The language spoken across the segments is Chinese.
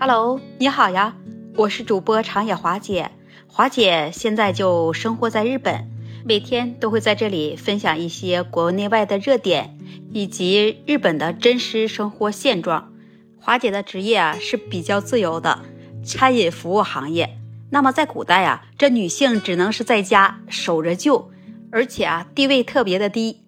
Hello，你好呀，我是主播长野华姐。华姐现在就生活在日本，每天都会在这里分享一些国内外的热点以及日本的真实生活现状。华姐的职业啊是比较自由的，餐饮服务行业。那么在古代啊，这女性只能是在家守着旧，而且啊地位特别的低，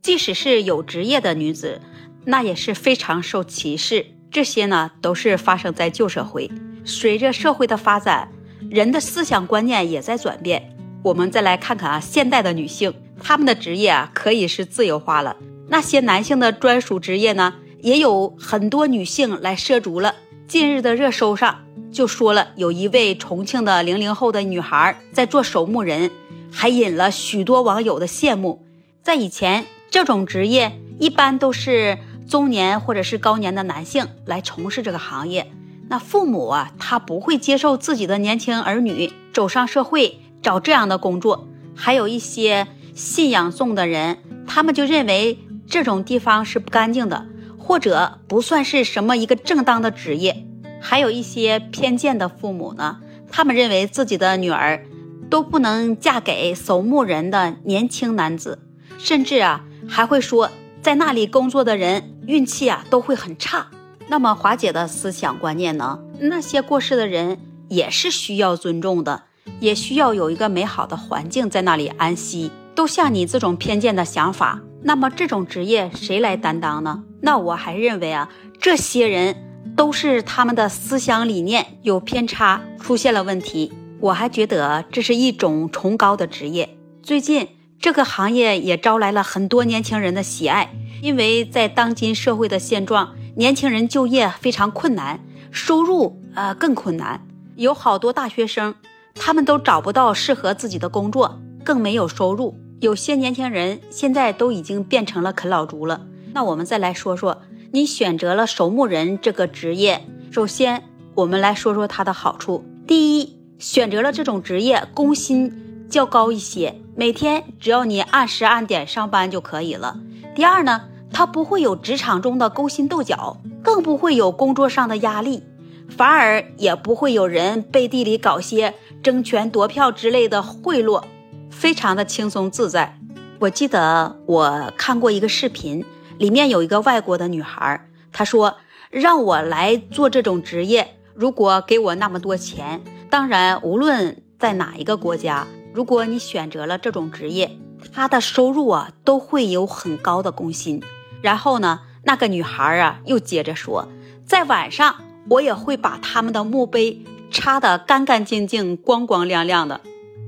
即使是有职业的女子，那也是非常受歧视。这些呢，都是发生在旧社会。随着社会的发展，人的思想观念也在转变。我们再来看看啊，现代的女性，她们的职业啊，可以是自由化了。那些男性的专属职业呢，也有很多女性来涉足了。近日的热搜上就说了，有一位重庆的零零后的女孩在做守墓人，还引了许多网友的羡慕。在以前，这种职业一般都是。中年或者是高年的男性来从事这个行业，那父母啊，他不会接受自己的年轻儿女走上社会找这样的工作。还有一些信仰重的人，他们就认为这种地方是不干净的，或者不算是什么一个正当的职业。还有一些偏见的父母呢，他们认为自己的女儿都不能嫁给守墓人的年轻男子，甚至啊，还会说。在那里工作的人运气啊都会很差。那么华姐的思想观念呢？那些过世的人也是需要尊重的，也需要有一个美好的环境在那里安息。都像你这种偏见的想法，那么这种职业谁来担当呢？那我还认为啊，这些人都是他们的思想理念有偏差，出现了问题。我还觉得这是一种崇高的职业。最近。这个行业也招来了很多年轻人的喜爱，因为在当今社会的现状，年轻人就业非常困难，收入呃更困难。有好多大学生，他们都找不到适合自己的工作，更没有收入。有些年轻人现在都已经变成了啃老族了。那我们再来说说，你选择了守墓人这个职业，首先我们来说说它的好处。第一，选择了这种职业，工薪较高一些。每天只要你按时按点上班就可以了。第二呢，它不会有职场中的勾心斗角，更不会有工作上的压力，反而也不会有人背地里搞些争权夺票之类的贿赂，非常的轻松自在。我记得我看过一个视频，里面有一个外国的女孩，她说让我来做这种职业，如果给我那么多钱，当然无论在哪一个国家。如果你选择了这种职业，他的收入啊都会有很高的工薪。然后呢，那个女孩啊又接着说，在晚上我也会把他们的墓碑擦得干干净净、光光亮亮的。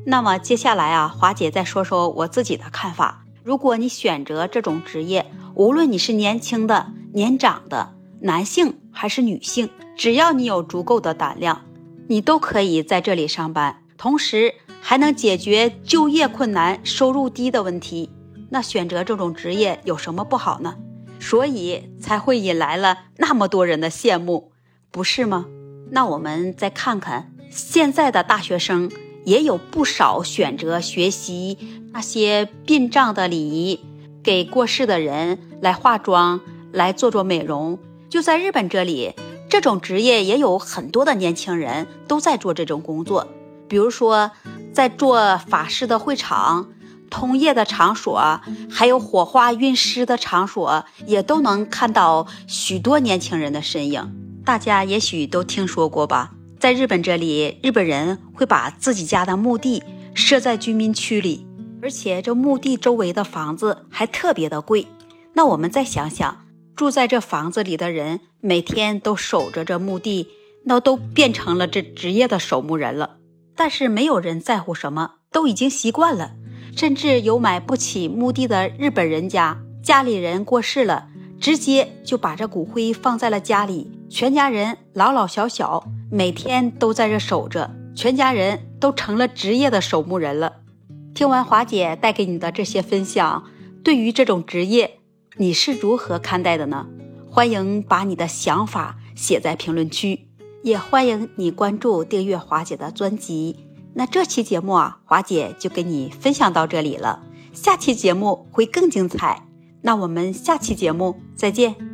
那么接下来啊，华姐再说说我自己的看法。如果你选择这种职业，无论你是年轻的、年长的、男性还是女性，只要你有足够的胆量，你都可以在这里上班，同时。还能解决就业困难、收入低的问题，那选择这种职业有什么不好呢？所以才会引来了那么多人的羡慕，不是吗？那我们再看看现在的大学生，也有不少选择学习那些殡葬的礼仪，给过世的人来化妆、来做做美容。就在日本这里，这种职业也有很多的年轻人都在做这种工作，比如说。在做法事的会场、通夜的场所，还有火化运尸的场所，也都能看到许多年轻人的身影。大家也许都听说过吧？在日本这里，日本人会把自己家的墓地设在居民区里，而且这墓地周围的房子还特别的贵。那我们再想想，住在这房子里的人，每天都守着这墓地，那都变成了这职业的守墓人了。但是没有人在乎什么，都已经习惯了。甚至有买不起墓地的日本人家，家里人过世了，直接就把这骨灰放在了家里，全家人老老小小每天都在这守着，全家人都成了职业的守墓人了。听完华姐带给你的这些分享，对于这种职业，你是如何看待的呢？欢迎把你的想法写在评论区。也欢迎你关注、订阅华姐的专辑。那这期节目啊，华姐就跟你分享到这里了。下期节目会更精彩。那我们下期节目再见。